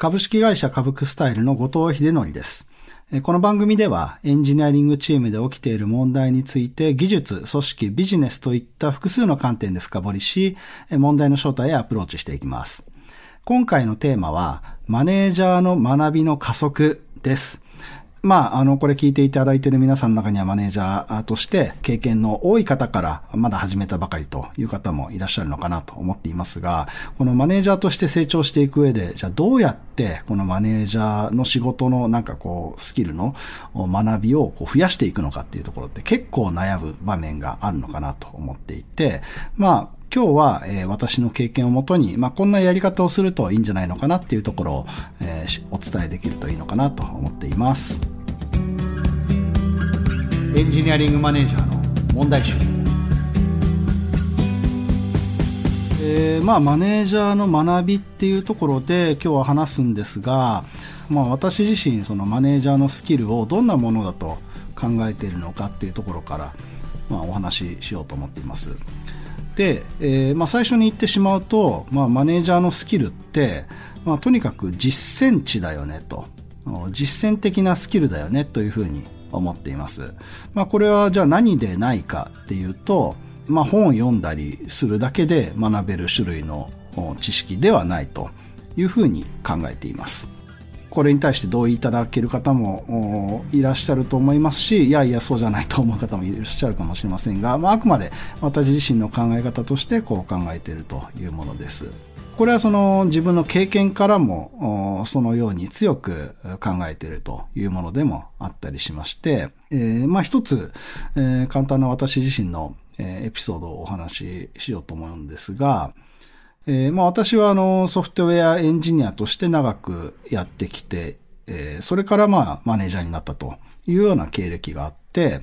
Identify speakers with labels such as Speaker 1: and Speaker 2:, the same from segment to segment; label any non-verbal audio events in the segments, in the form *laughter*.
Speaker 1: 株式会社株クスタイルの後藤秀則です。この番組ではエンジニアリングチームで起きている問題について技術、組織、ビジネスといった複数の観点で深掘りし、問題の正体へアプローチしていきます。今回のテーマは、マネージャーの学びの加速です。まあ、あの、これ聞いていただいている皆さんの中にはマネージャーとして経験の多い方からまだ始めたばかりという方もいらっしゃるのかなと思っていますが、このマネージャーとして成長していく上で、じゃあどうやってこのマネージャーの仕事のなんかこう、スキルの学びをこう増やしていくのかっていうところって結構悩む場面があるのかなと思っていて、まあ、今日は、え、私の経験をもとに、まあ、こんなやり方をするといいんじゃないのかなっていうところを、え、お伝えできるといいのかなと思っています。エンジニアリングマネージャーの問題集。えー、まあ、マネージャーの学びっていうところで今日は話すんですが、まあ、私自身、そのマネージャーのスキルをどんなものだと考えているのかっていうところから、まあ、お話ししようと思っています。で、えー、まあ、最初に言ってしまうと、まあ、マネージャーのスキルって、まあ、とにかく実践値だよねと。実践的なスキルだよねというふうに思っています。まあ、これはじゃあ何でないかっていうと、まあ、本を読んだりするだけで学べる種類の知識ではないというふうに考えています。これに対して同意いただける方もいらっしゃると思いますし、いやいやそうじゃないと思う方もいらっしゃるかもしれませんが、まあ、あくまで私自身の考え方としてこう考えているというものです。これはその自分の経験からもそのように強く考えているというものでもあったりしまして、えー、まあ一つ、えー、簡単な私自身のエピソードをお話ししようと思うんですが、えー、まあ私はあのソフトウェアエンジニアとして長くやってきて、えー、それからまあマネージャーになったというような経歴があって、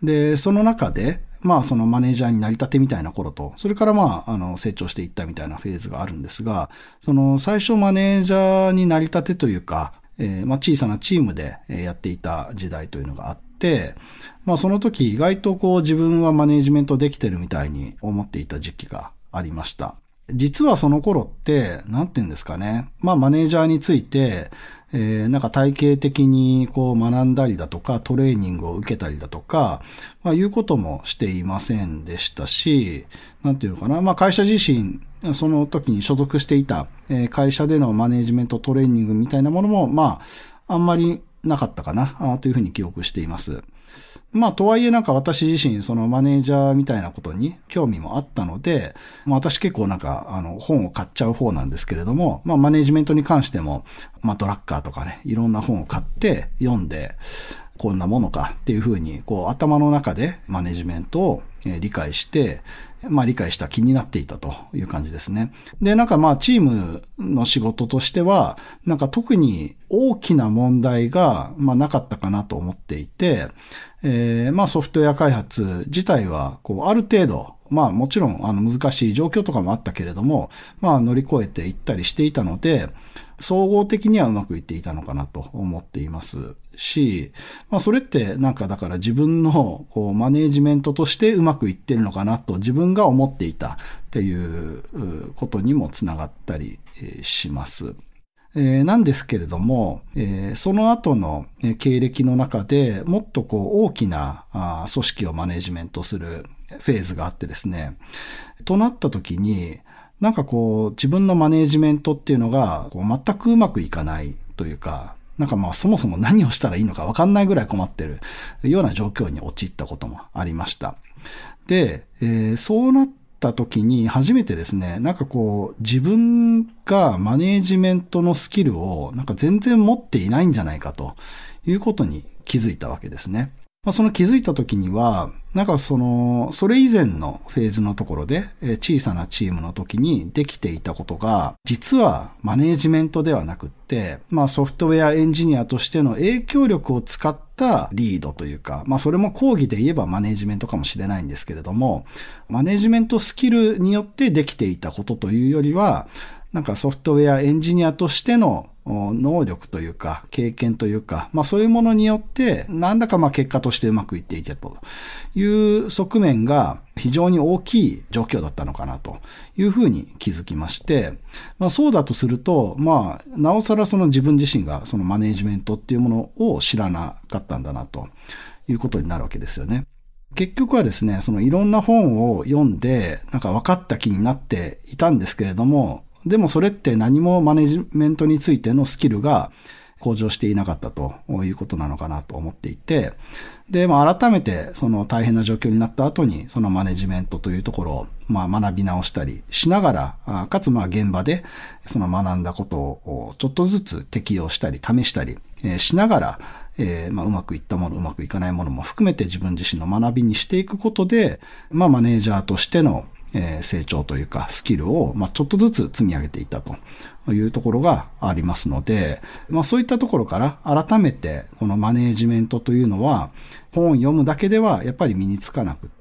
Speaker 1: で、その中で、まあそのマネージャーになりたてみたいな頃と、それからまああの成長していったみたいなフェーズがあるんですが、その最初マネージャーになりたてというか、えー、まあ小さなチームでやっていた時代というのがあって、まあその時意外とこう自分はマネージメントできてるみたいに思っていた時期がありました。実はその頃って、なんて言うんですかね。まあマネージャーについて、えー、なんか体系的にこう学んだりだとか、トレーニングを受けたりだとか、まあいうこともしていませんでしたし、なんていうのかな。まあ会社自身、その時に所属していた、え、会社でのマネージメントトレーニングみたいなものも、まあ、あんまりなかったかな、というふうに記憶しています。まあ、とはいえなんか私自身、そのマネージャーみたいなことに興味もあったので、まあ、私結構なんか、あの、本を買っちゃう方なんですけれども、まあ、マネジメントに関しても、まあ、ドラッカーとかね、いろんな本を買って読んで、こんなものかっていうふうに、こう、頭の中でマネジメントを理解して、まあ理解した気になっていたという感じですね。で、なんかまあチームの仕事としては、なんか特に大きな問題が、まあなかったかなと思っていて、えー、まあソフトウェア開発自体は、こう、ある程度、まあもちろんあの難しい状況とかもあったけれども、まあ乗り越えていったりしていたので、総合的にはうまくいっていたのかなと思っていますし、まあそれってなんかだから自分のこうマネージメントとしてうまくいってるのかなと自分が思っていたっていうことにもつながったりします。えー、なんですけれども、えー、その後の経歴の中でもっとこう大きな組織をマネージメントするフェーズがあってですね、となった時に、なんかこう自分のマネージメントっていうのがこう全くうまくいかないというか、なんかまあそもそも何をしたらいいのかわかんないぐらい困ってるような状況に陥ったこともありました。で、えー、そうなった時に初めてですね、なんかこう、自分がマネージメントのスキルをなんか全然持っていないんじゃないかということに気づいたわけですね。まあ、その気づいた時には、なんかその、それ以前のフェーズのところで、小さなチームの時にできていたことが、実はマネージメントではなくって、まあソフトウェアエンジニアとしての影響力を使ったリードというか、まあそれも講義で言えばマネージメントかもしれないんですけれども、マネージメントスキルによってできていたことというよりは、なんかソフトウェアエンジニアとしての能力というか、経験というか、まあそういうものによって、何らかまあ結果としてうまくいっていけという側面が非常に大きい状況だったのかなというふうに気づきまして、まあそうだとすると、まあ、なおさらその自分自身がそのマネジメントっていうものを知らなかったんだなということになるわけですよね。結局はですね、そのいろんな本を読んで、なんか分かった気になっていたんですけれども、でもそれって何もマネジメントについてのスキルが向上していなかったということなのかなと思っていて、で、まあ改めてその大変な状況になった後にそのマネジメントというところをまあ学び直したりしながら、かつまあ現場でその学んだことをちょっとずつ適用したり試したりしながら、えー、まあ、うまくいったもの、うまくいかないものも含めて自分自身の学びにしていくことで、まあ、マネージャーとしての、え、成長というか、スキルを、ま、ちょっとずつ積み上げていったというところがありますので、まあ、そういったところから改めて、このマネージメントというのは、本を読むだけではやっぱり身につかなくて、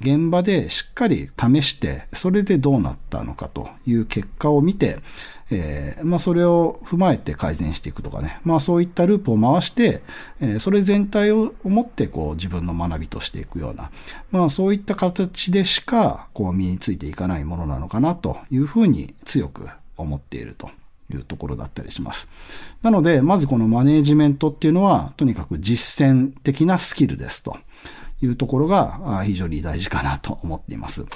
Speaker 1: 現場でしっかり試して、それでどうなったのかという結果を見て、えー、まあそれを踏まえて改善していくとかね。まあそういったループを回して、えー、それ全体を思ってこう自分の学びとしていくような、まあそういった形でしかこう身についていかないものなのかなというふうに強く思っていると。いうところだったりします。なので、まずこのマネージメントっていうのは、とにかく実践的なスキルですというところが非常に大事かなと思っています。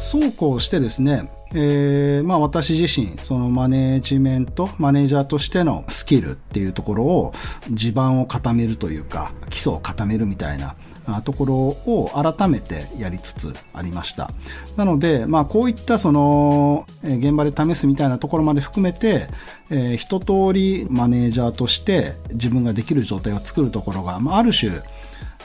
Speaker 1: そうこうしてですね、えー、まあ私自身、そのマネージメント、マネージャーとしてのスキルっていうところを地盤を固めるというか、基礎を固めるみたいなところを改めてやりつつありました。なので、まあこういったその、現場で試すみたいなところまで含めて、えー、一通りマネージャーとして自分ができる状態を作るところが、まあある種、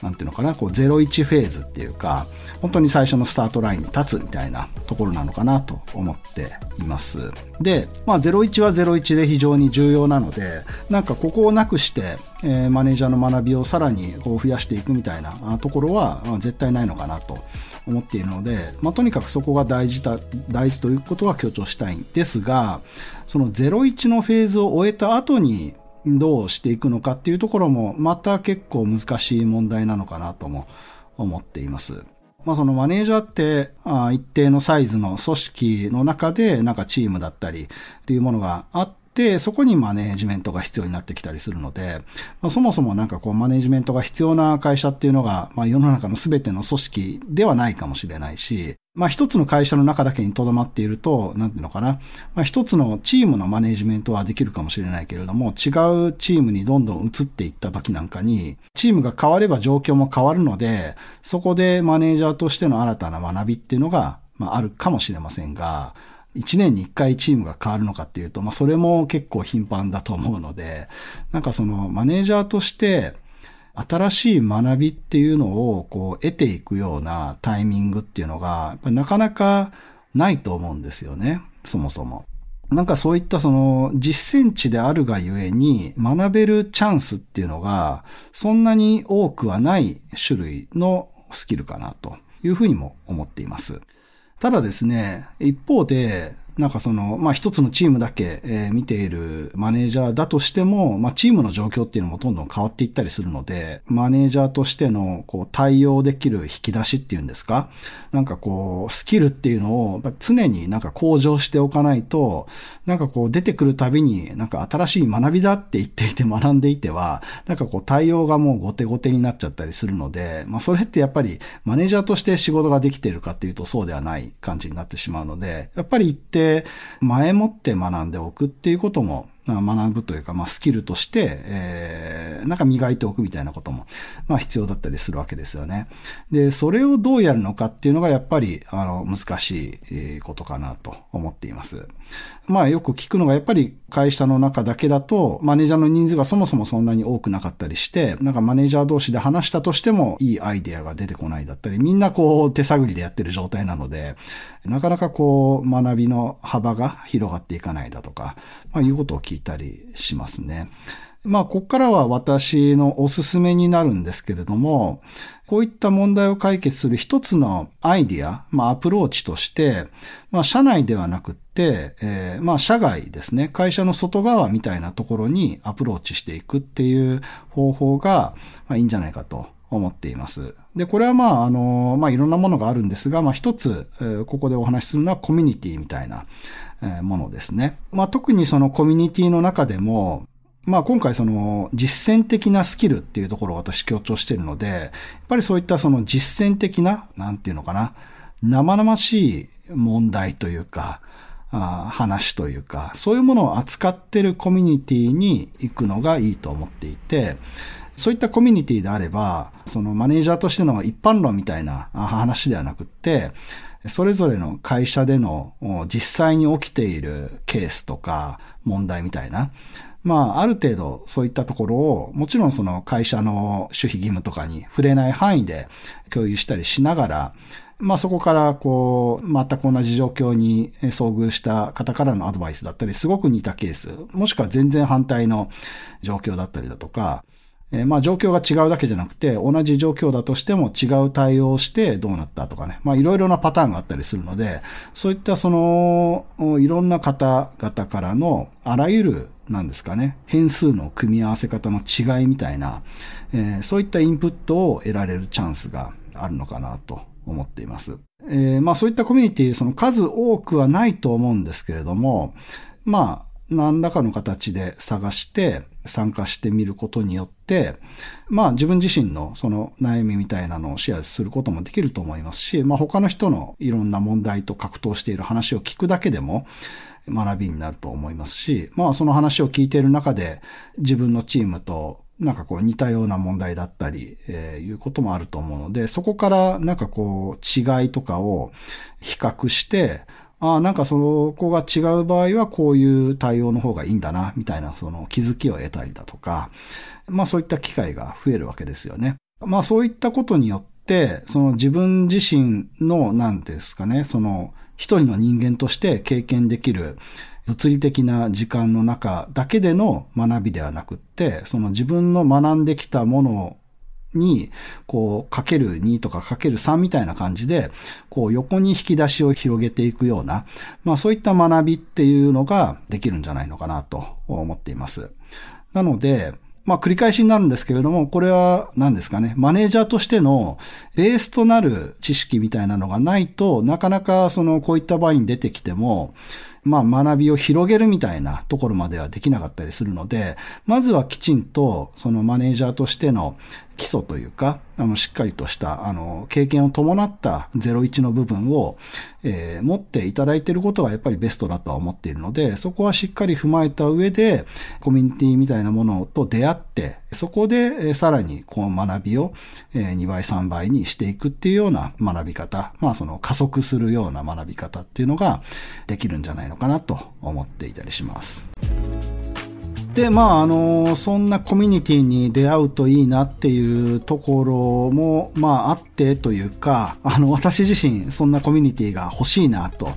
Speaker 1: なんていうのかな、こう01フェーズっていうか、本当に最初のスタートラインに立つみたいなところなのかなと思っています。で、まあ01は01で非常に重要なので、なんかここをなくして、えー、マネージャーの学びをさらにこう増やしていくみたいなところは、まあ、絶対ないのかなと思っているので、まあ、とにかくそこが大事だ、大事ということは強調したいんですが、その01のフェーズを終えた後に、どうしていくのかっていうところも、また結構難しい問題なのかなとも思っています。まあそのマネージャーって、あ一定のサイズの組織の中で、なんかチームだったりっていうものがあって、そこにマネージメントが必要になってきたりするので、まあ、そもそもなんかこうマネージメントが必要な会社っていうのが、まあ、世の中の全ての組織ではないかもしれないし、まあ一つの会社の中だけに留まっていると、なんていうのかな。まあ一つのチームのマネジメントはできるかもしれないけれども、違うチームにどんどん移っていった時なんかに、チームが変われば状況も変わるので、そこでマネージャーとしての新たな学びっていうのが、まああるかもしれませんが、1年に1回チームが変わるのかっていうと、まあそれも結構頻繁だと思うので、なんかそのマネージャーとして新しい学びっていうのをこう得ていくようなタイミングっていうのが、なかなかないと思うんですよね、そもそも。なんかそういったその実践値であるがゆえに学べるチャンスっていうのがそんなに多くはない種類のスキルかなというふうにも思っています。ただですね、一方で、なんかその、まあ一つのチームだけ、え、見ているマネージャーだとしても、まあチームの状況っていうのもどんどん変わっていったりするので、マネージャーとしてのこう対応できる引き出しっていうんですか？なんかこう、スキルっていうのを常になんか向上しておかないと、なんかこう出てくるたびになんか新しい学びだって言っていて学んでいては、なんかこう対応がもう後手後手になっちゃったりするので、まあそれってやっぱりマネージャーとして仕事ができているかっていうとそうではない感じになってしまうので、やっぱり一定で前もって学んでおくっていうことも学ぶというか、まあ、スキルとして、えー、なんか磨いておくみたいなことも、まあ、必要だったりするわけですよね。で、それをどうやるのかっていうのが、やっぱり、あの、難しいことかなと思っています。まあ、よく聞くのが、やっぱり会社の中だけだと、マネージャーの人数がそもそもそんなに多くなかったりして、なんかマネージャー同士で話したとしても、いいアイデアが出てこないだったり、みんなこう、手探りでやってる状態なので、なかなかこう、学びの幅が広がっていかないだとか、まあ、いうことを聞いたりしますね。まあ、ここからは私のおすすめになるんですけれども、こういった問題を解決する一つのアイディア、まあ、アプローチとして、まあ、社内ではなくっ、て、えー、まあ、社外ですね、会社の外側みたいなところにアプローチしていくっていう方法が、まあ、いいんじゃないかと思っています。で、これはまあ、あの、まあ、いろんなものがあるんですが、まあ、一つ、ここでお話しするのはコミュニティみたいな、え、ものですね。まあ、特にそのコミュニティの中でも、まあ今回その実践的なスキルっていうところを私強調しているので、やっぱりそういったその実践的な、なんていうのかな、生々しい問題というか、あ話というか、そういうものを扱ってるコミュニティに行くのがいいと思っていて、そういったコミュニティであれば、そのマネージャーとしての一般論みたいな話ではなくって、それぞれの会社での実際に起きているケースとか問題みたいな、まあ、ある程度そういったところを、もちろんその会社の守秘義務とかに触れない範囲で共有したりしながら、まあそこからこう、全く同じ状況に遭遇した方からのアドバイスだったり、すごく似たケース、もしくは全然反対の状況だったりだとか、えー、まあ状況が違うだけじゃなくて、同じ状況だとしても違う対応をしてどうなったとかね。まあいろいろなパターンがあったりするので、そういったその、いろんな方々からのあらゆるなんですかね、変数の組み合わせ方の違いみたいな、えー、そういったインプットを得られるチャンスがあるのかなと思っています。えー、まあそういったコミュニティ、その数多くはないと思うんですけれども、まあ、何らかの形で探して参加してみることによって、まあ自分自身のその悩みみたいなのをシェアすることもできると思いますし、まあ他の人のいろんな問題と格闘している話を聞くだけでも、学びになると思いますし、まあその話を聞いている中で自分のチームとなんかこう似たような問題だったり、えー、いうこともあると思うので、そこからなんかこう違いとかを比較して、ああ、なんかそこが違う場合はこういう対応の方がいいんだな、みたいなその気づきを得たりだとか、まあそういった機会が増えるわけですよね。まあそういったことによって、その自分自身の、なんですかね、その一人の人間として経験できる物理的な時間の中だけでの学びではなくって、その自分の学んできたものに、こう、かける2とかかける3みたいな感じで、こう、横に引き出しを広げていくような、まあそういった学びっていうのができるんじゃないのかなと思っています。なので、まあ繰り返しになるんですけれども、これは何ですかね、マネージャーとしてのベースとなる知識みたいなのがないとなかなかそのこういった場合に出てきても、まあ学びを広げるみたいなところまではできなかったりするので、まずはきちんとそのマネージャーとしての基礎というか、あの、しっかりとした、あの、経験を伴った01の部分を、えー、持っていただいていることがやっぱりベストだとは思っているので、そこはしっかり踏まえた上で、コミュニティみたいなものと出会って、そこで、えー、さらに、この学びを、えー、2倍、3倍にしていくっていうような学び方、まあ、その加速するような学び方っていうのができるんじゃないのかなと思っていたりします。で、まあ、あの、そんなコミュニティに出会うといいなっていうところも、まあ、あってというか、あの、私自身、そんなコミュニティが欲しいなと、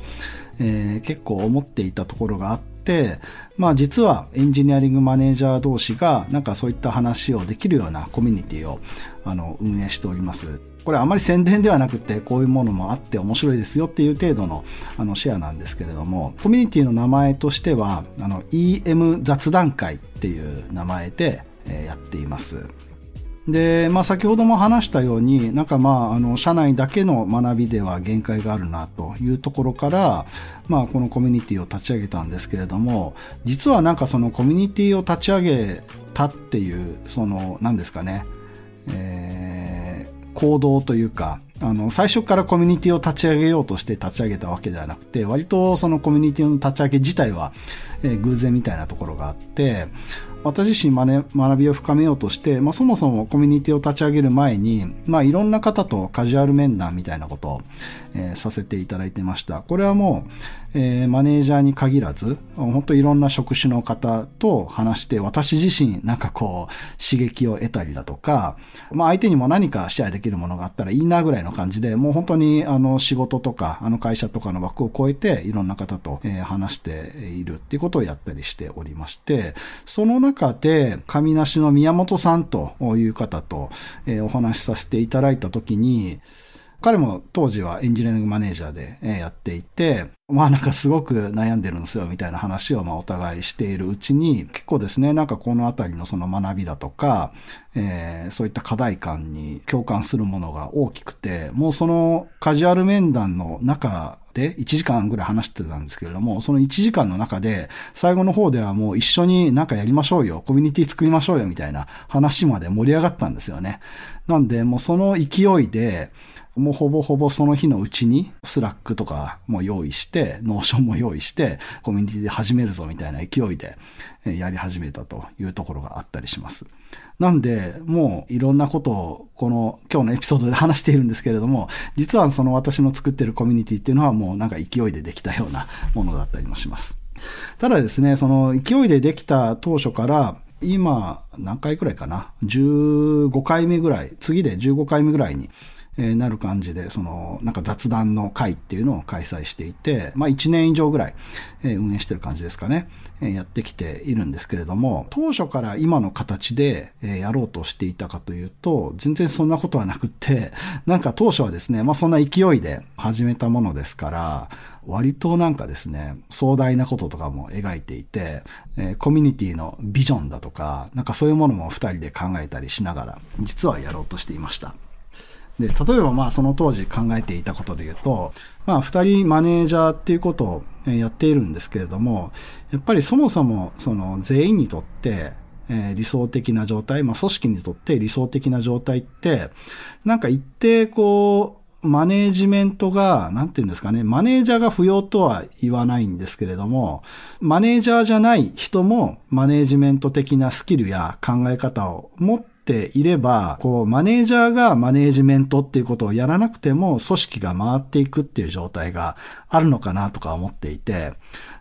Speaker 1: えー、結構思っていたところがあって、まあ実はエンジニアリングマネージャー同士がなんかそういった話をできるようなコミュニティをあの運営しております。これあまり宣伝ではなくて、こういうものもあって面白いですよっていう程度のあのシェアなんですけれども、コミュニティの名前としては、あの EM 雑談会っていう名前で、えやっています。で、まあ先ほども話したように、なんかまあ、あの、社内だけの学びでは限界があるなというところから、まあこのコミュニティを立ち上げたんですけれども、実はなんかそのコミュニティを立ち上げたっていう、その、何ですかね、えー、行動というか、あの、最初からコミュニティを立ち上げようとして立ち上げたわけではなくて、割とそのコミュニティの立ち上げ自体は、えー、偶然みたいなところがあって、私自身まね学びを深めようとして、まあ、そもそもコミュニティを立ち上げる前に、まあ、いろんな方とカジュアル面談みたいなことを、えー、させていただいてました。これはもう、えー、マネージャーに限らず、本当いろんな職種の方と話して、私自身なんかこう、刺激を得たりだとか、まあ相手にも何かシェアできるものがあったらいいなぐらいの感じで、もう本当にあの仕事とか、あの会社とかの枠を超えて、いろんな方と、えー、話しているっていうことをやったりしておりまして、その中中で、神梨の宮本さんという方と、え、お話しさせていただいたときに、彼も当時はエンジニアリングマネージャーでやっていて、まあなんかすごく悩んでるんですよみたいな話をまあお互いしているうちに結構ですね、なんかこのあたりのその学びだとか、えー、そういった課題感に共感するものが大きくて、もうそのカジュアル面談の中で1時間ぐらい話してたんですけれども、その1時間の中で最後の方ではもう一緒になんかやりましょうよ、コミュニティ作りましょうよみたいな話まで盛り上がったんですよね。なんでもうその勢いで、もうほぼほぼその日のうちに、 Slack とかも用意して、 Notion も用意して、コミュニティで始めるぞみたいな勢いでやり始めたというところがあったりします。なんで、もういろんなことをこの今日のエピソードで話しているんですけれども、実はその私の作ってるコミュニティっていうのはもうなんか勢いでできたようなものだったりもします。ただですね、その勢いでできた当初から、今、何回くらいかな ?15 回目ぐらい、次で15回目ぐらいに、えなる感じで、その、なんか雑談の会っていうのを開催していて、まあ1年以上ぐらい、え運営してる感じですかね、えやってきているんですけれども、当初から今の形で、えやろうとしていたかというと、全然そんなことはなくって、*laughs* なんか当初はですね、まあそんな勢いで始めたものですから、割となんかですね、壮大なこととかも描いていて、え、コミュニティのビジョンだとか、なんかそういうものも二人で考えたりしながら、実はやろうとしていました。で、例えばまあその当時考えていたことで言うと、まあ二人マネージャーっていうことをやっているんですけれども、やっぱりそもそもその全員にとって、え、理想的な状態、まあ組織にとって理想的な状態って、なんか一定こう、マネージメントが、なんて言うんですかね、マネージャーが不要とは言わないんですけれども、マネージャーじゃない人もマネージメント的なスキルや考え方を持ってていれば、こう、マネージャーがマネージメントっていうことをやらなくても、組織が回っていくっていう状態があるのかなとか思っていて、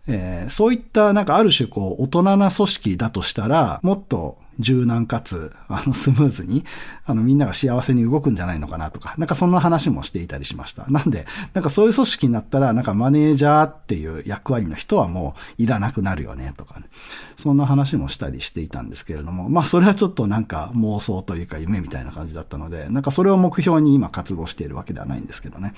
Speaker 1: えー、そういったなんかある種こう、大人な組織だとしたら、もっと柔軟かつ、あの、スムーズに、あの、みんなが幸せに動くんじゃないのかなとか、なんかそんな話もしていたりしました。なんで、なんかそういう組織になったら、なんかマネージャーっていう役割の人はもういらなくなるよね、とかね。そんな話もしたりしていたんですけれども、まあそれはちょっとなんか妄想というか夢みたいな感じだったので、なんかそれを目標に今活動しているわけではないんですけどね。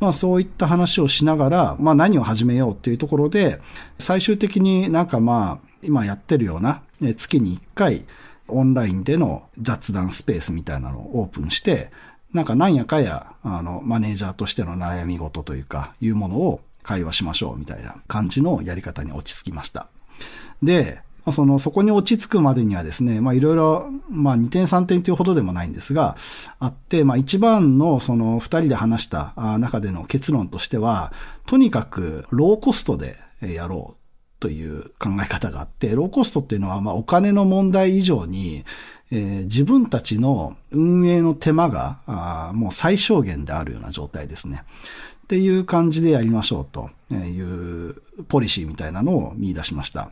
Speaker 1: まあそういった話をしながら、まあ何を始めようっていうところで、最終的になんかまあ、今やってるような、月に1回、オンラインでの雑談スペースみたいなのをオープンして、なんかなんやかや、あの、マネージャーとしての悩み事というか、いうものを会話しましょうみたいな感じのやり方に落ち着きました。で、その、そこに落ち着くまでにはですね、まあいろいろ、まあ2点3点というほどでもないんですが、あって、まあ一番のその二人で話した中での結論としては、とにかくローコストでやろうという考え方があって、ローコストっていうのは、まあ、お金の問題以上に、えー、自分たちの運営の手間が、あもう最小限であるような状態ですね。っていう感じでやりましょうというポリシーみたいなのを見出しました。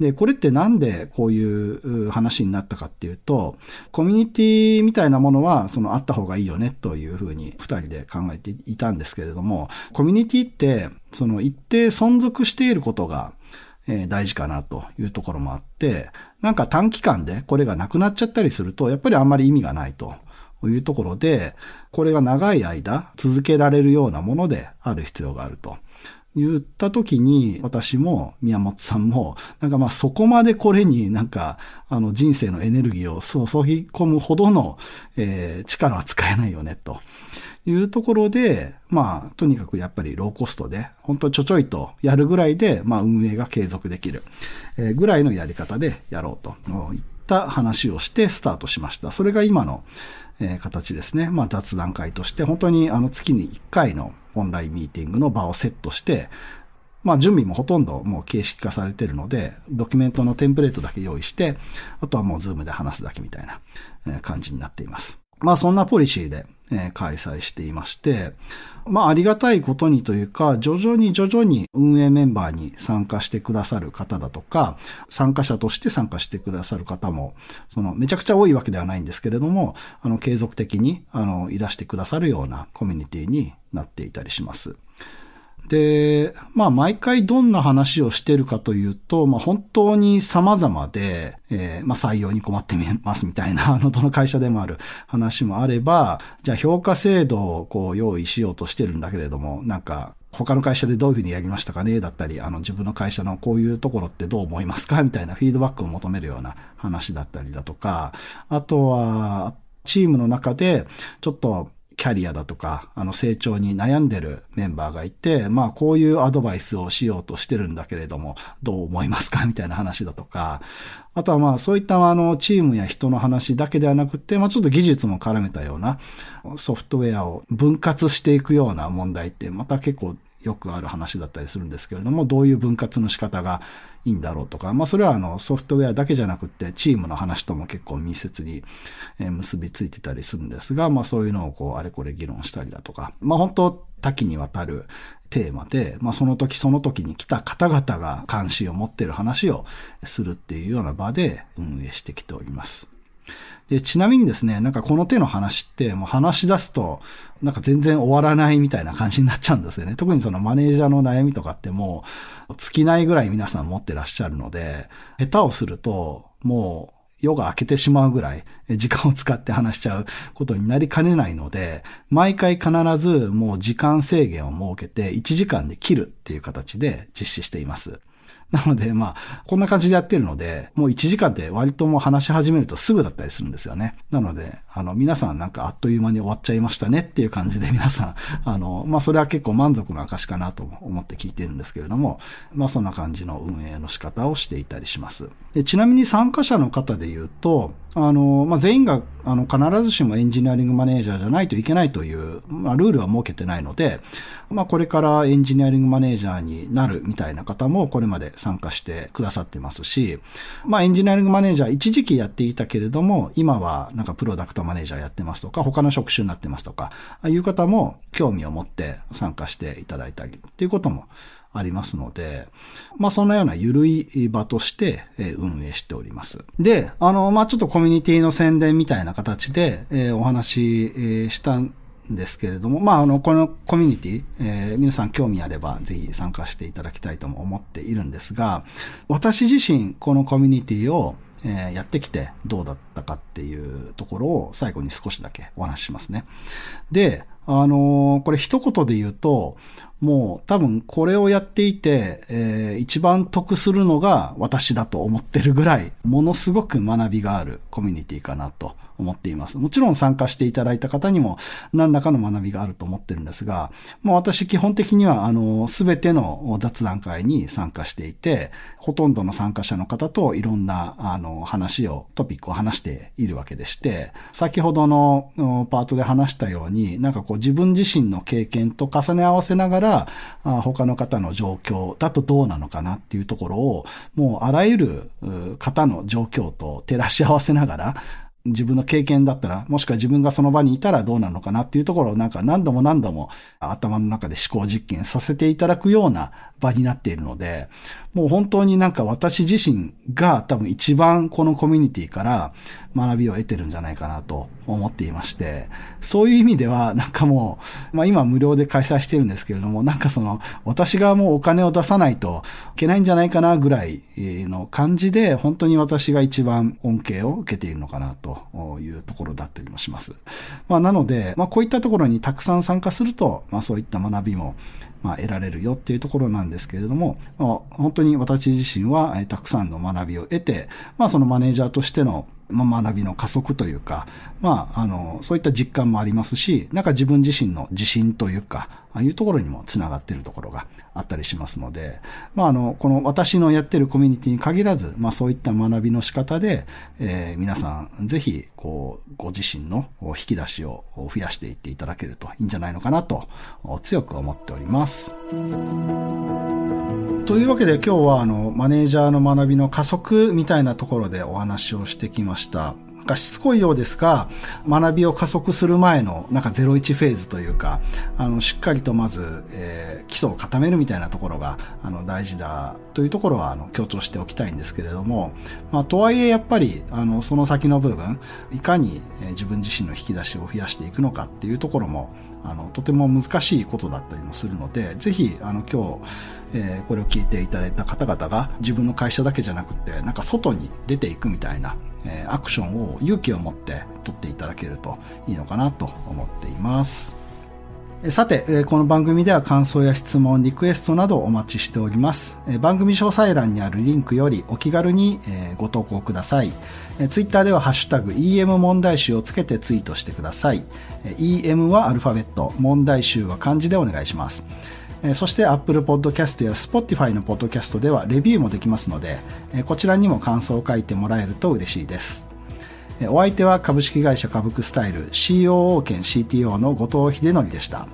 Speaker 1: で、これってなんでこういう話になったかっていうと、コミュニティみたいなものはそのあった方がいいよねというふうに二人で考えていたんですけれども、コミュニティってその一定存続していることがえ、大事かなというところもあって、なんか短期間でこれがなくなっちゃったりすると、やっぱりあんまり意味がないというところで、これが長い間続けられるようなものである必要があると。言った時に、私も宮本さんも、なんかまあそこまでこれになんか、あの人生のエネルギーを注ぎ込むほどの、えー、力は使えないよね、というところで、まあ、とにかくやっぱりローコストで、本当ちょちょいとやるぐらいで、まあ運営が継続できる、え、ぐらいのやり方でやろうといった話をしてスタートしました。それが今の、え、形ですね。まあ雑談会として、本当にあの月に1回のオンラインミーティングの場をセットして、まあ準備もほとんどもう形式化されてるので、ドキュメントのテンプレートだけ用意して、あとはもう Zoom で話すだけみたいな感じになっています。まあそんなポリシーで、え開催していまして、まあありがたいことにというか、徐々に徐々に運営メンバーに参加してくださる方だとか、参加者として参加してくださる方も、そのめちゃくちゃ多いわけではないんですけれども、あの継続的にあのいらしてくださるようなコミュニティになっていたりします。で、まあ毎回どんな話をしてるかというと、まあ本当に様々で、えー、まあ採用に困ってみますみたいな、*laughs* あの、どの会社でもある話もあれば、じゃあ評価制度をこう用意しようとしてるんだけれども、なんか他の会社でどういうふうにやりましたかねだったり、あの自分の会社のこういうところってどう思いますかみたいなフィードバックを求めるような話だったりだとか、あとは、チームの中で、ちょっとキャリアだとか、あの成長に悩んでるメンバーがいて、まあこういうアドバイスをしようとしてるんだけれども、どう思いますか？みたいな話だとか、あとはまあそういったあのチームや人の話だけではなくて、まあちょっと技術も絡めたようなソフトウェアを分割していくような問題ってまた結構よくある話だったりするんですけれども、どういう分割の仕方がいいんだろうとか、まあそれはあのソフトウェアだけじゃなくてチームの話とも結構密接に結びついてたりするんですが、まあそういうのをこうあれこれ議論したりだとか、まあ本当多岐にわたるテーマで、まあその時その時に来た方々が関心を持ってる話をするっていうような場で運営してきております。で、ちなみにですね、なんかこの手の話って、もう話し出すと、なんか全然終わらないみたいな感じになっちゃうんですよね。*laughs* 特にそのマネージャーの悩みとかってもう、尽きないぐらい皆さん持ってらっしゃるので、下手をすると、もう、夜が明けてしまうぐらい時間を使って話しちゃうことになりかねないので、毎回必ずもう時間制限を設けて1時間で切るっていう形で実施しています。なので、まあ、こんな感じでやってるので、もう1時間で割ともう話し始めるとすぐだったりするんですよね。なので、あの、皆さんなんかあっという間に終わっちゃいましたねっていう感じで *laughs* 皆さん、あの、まあ、それは結構満足の証かなと思って聞いてるんですけれども、まあ、そんな感じの運営の仕方をしていたりします。でちなみに参加者の方で言うと、あの、まあ、全員が、あの、必ずしもエンジニアリングマネージャーじゃないといけないという、まあ、ルールは設けてないので、まあ、これからエンジニアリングマネージャーになるみたいな方もこれまで参加してくださってますし、まあ、エンジニアリングマネージャー一時期やっていたけれども、今はなんかプロダクトマネージャーやってますとか、他の職種になってますとか、ああいう方も興味を持って参加していただいたりっていうこともありますので、まあそのような緩い場として運営しております。で、あの、まあちょっとコミュニティの宣伝みたいな形で、えー、お話ししたんですけれども、まああの、このコミュニティ、えー、皆さん興味あればぜひ参加していただきたいとも思っているんですが、私自身このコミュニティをえやってきてどうだったかっていうところを最後に少しだけお話ししますね。で、あのー、これ一言で言うと、もう多分これをやっていて、えー、一番得するのが私だと思ってるぐらい、ものすごく学びがあるコミュニティかなと思っています。もちろん参加していただいた方にも何らかの学びがあると思ってるんですが、まあ私基本的にはあの、すべての雑談会に参加していて、ほとんどの参加者の方といろんなあの話を、トピックを話しているわけでして、先ほどのパートで話したように、なんかこう自分自身の経験と重ね合わせながら、他の方の状況だとどうなのかなっていうところを、もうあらゆる方の状況と照らし合わせながら、自分の経験だったら、もしくは自分がその場にいたらどうなのかなっていうところをなんか何度も何度も頭の中で思考実験させていただくような場になっているので、もう本当になんか私自身が多分一番このコミュニティから学びを得てるんじゃないかなと思っていまして、そういう意味ではなんかもう、まあ今無料で開催してるんですけれども、なんかその私がもうお金を出さないといけないんじゃないかなぐらいの感じで、本当に私が一番恩恵を受けているのかなとというところだったりもします。まあなので、まあこういったところにたくさん参加すると、まあそういった学びもまあ、得られるよっていうところなんですけれども、まあ、本当に私自身は、えたくさんの学びを得て、まあ、そのマネージャーとしてのまあ、学びの加速というか、まあ、あの、そういった実感もありますし、なんか自分自身の自信というか、ああいうところにもつながっているところがあったりしますので、まあ、あの、この私のやってるコミュニティに限らず、まあ、そういった学びの仕方で、えー、皆さん、ぜひ、こう、ご自身の引き出しを増やしていっていただけるといいんじゃないのかなと、強く思っております。というわけで今日はあのマネージャーの学びの加速みたいなところでお話をしてきました。なんかしつこいようですが、学びを加速する前のなんか01フェーズというか、あの、しっかりとまず、えー、基礎を固めるみたいなところが、あの、大事だというところは、あの、強調しておきたいんですけれども、まあ、とはいえやっぱり、あの、その先の部分、いかに自分自身の引き出しを増やしていくのかっていうところも、あの、とても難しいことだったりもするので、ぜひ、あの、今日、えー、これを聞いていただいた方々が自分の会社だけじゃなくて、なんか外に出ていくみたいな、えー、アクションを勇気を持って取っていただけるといいのかなと思っています。さて、この番組では感想や質問、リクエストなどお待ちしております。番組詳細欄にあるリンクよりお気軽にご投稿ください。ツイッターではハッシュタグ EM 問題集をつけてツイートしてください。EM はアルファベット、問題集は漢字でお願いします。そして Apple Podcast や Spotify の Podcast ではレビューもできますので、こちらにも感想を書いてもらえると嬉しいです。お相手は株式会社株クスタイル COO 兼 CTO の後藤秀則でした。